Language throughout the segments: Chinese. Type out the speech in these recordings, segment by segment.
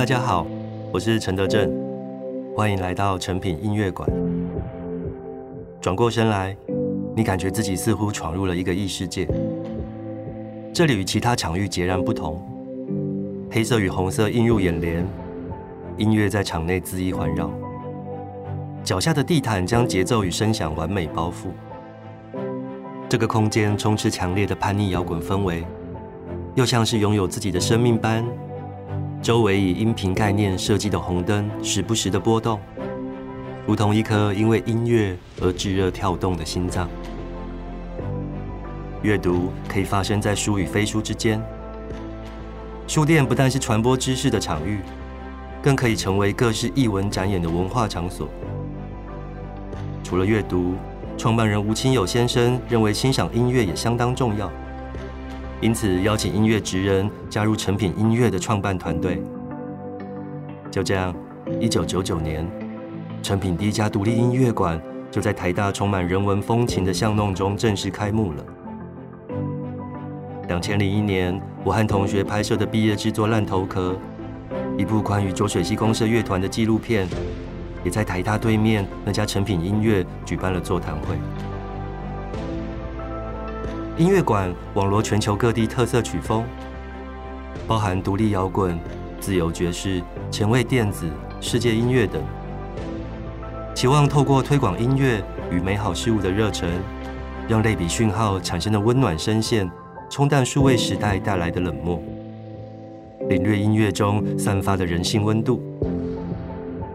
大家好，我是陈德正，欢迎来到诚品音乐馆。转过身来，你感觉自己似乎闯入了一个异世界。这里与其他场域截然不同，黑色与红色映入眼帘，音乐在场内恣意环绕，脚下的地毯将节奏与声响完美包覆。这个空间充斥强烈的叛逆摇滚氛围，又像是拥有自己的生命般。周围以音频概念设计的红灯时不时的波动，如同一颗因为音乐而炙热跳动的心脏。阅读可以发生在书与非书之间。书店不但是传播知识的场域，更可以成为各式艺文展演的文化场所。除了阅读，创办人吴清友先生认为欣赏音乐也相当重要。因此，邀请音乐职人加入成品音乐的创办团队。就这样，一九九九年，成品第一家独立音乐馆就在台大充满人文风情的巷弄中正式开幕了。两千零一年，我和同学拍摄的毕业制作《烂头壳》，一部关于浊水溪公社乐团的纪录片，也在台大对面那家成品音乐举办了座谈会。音乐馆网罗全球各地特色曲风，包含独立摇滚、自由爵士、前卫电子、世界音乐等。期望透过推广音乐与美好事物的热忱，让类比讯号产生的温暖声线，冲淡数位时代带来的冷漠，领略音乐中散发的人性温度。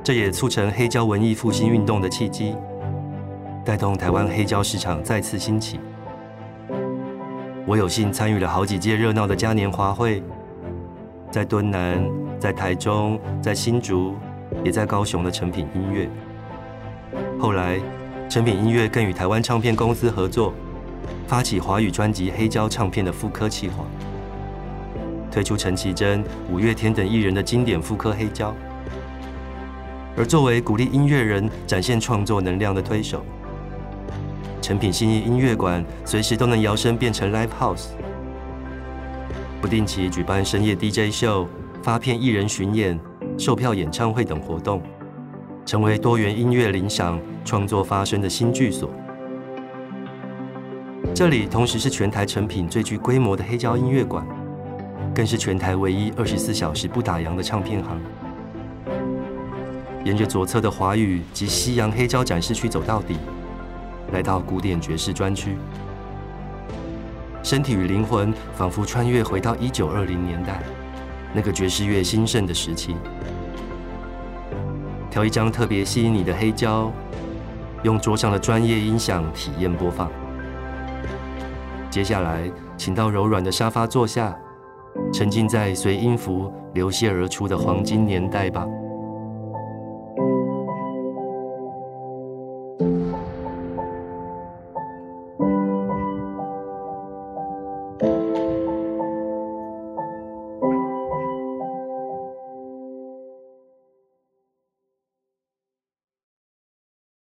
这也促成黑胶文艺复兴运动的契机，带动台湾黑胶市场再次兴起。我有幸参与了好几届热闹的嘉年华会，在敦南、在台中、在新竹，也在高雄的成品音乐。后来，成品音乐更与台湾唱片公司合作，发起华语专辑黑胶唱片的复刻计划，推出陈绮贞、五月天等艺人的经典复刻黑胶。而作为鼓励音乐人展现创作能量的推手。成品信义音乐馆随时都能摇身变成 Live House，不定期举办深夜 DJ 秀、发片艺人巡演、售票演唱会等活动，成为多元音乐聆赏、创作发声的新居所。这里同时是全台成品最具规模的黑胶音乐馆，更是全台唯一二十四小时不打烊的唱片行。沿着左侧的华语及西洋黑胶展示区走到底。来到古典爵士专区，身体与灵魂仿佛穿越回到一九二零年代，那个爵士乐兴盛的时期。挑一张特别吸引你的黑胶，用桌上的专业音响体验播放。接下来，请到柔软的沙发坐下，沉浸在随音符流泻而出的黄金年代吧。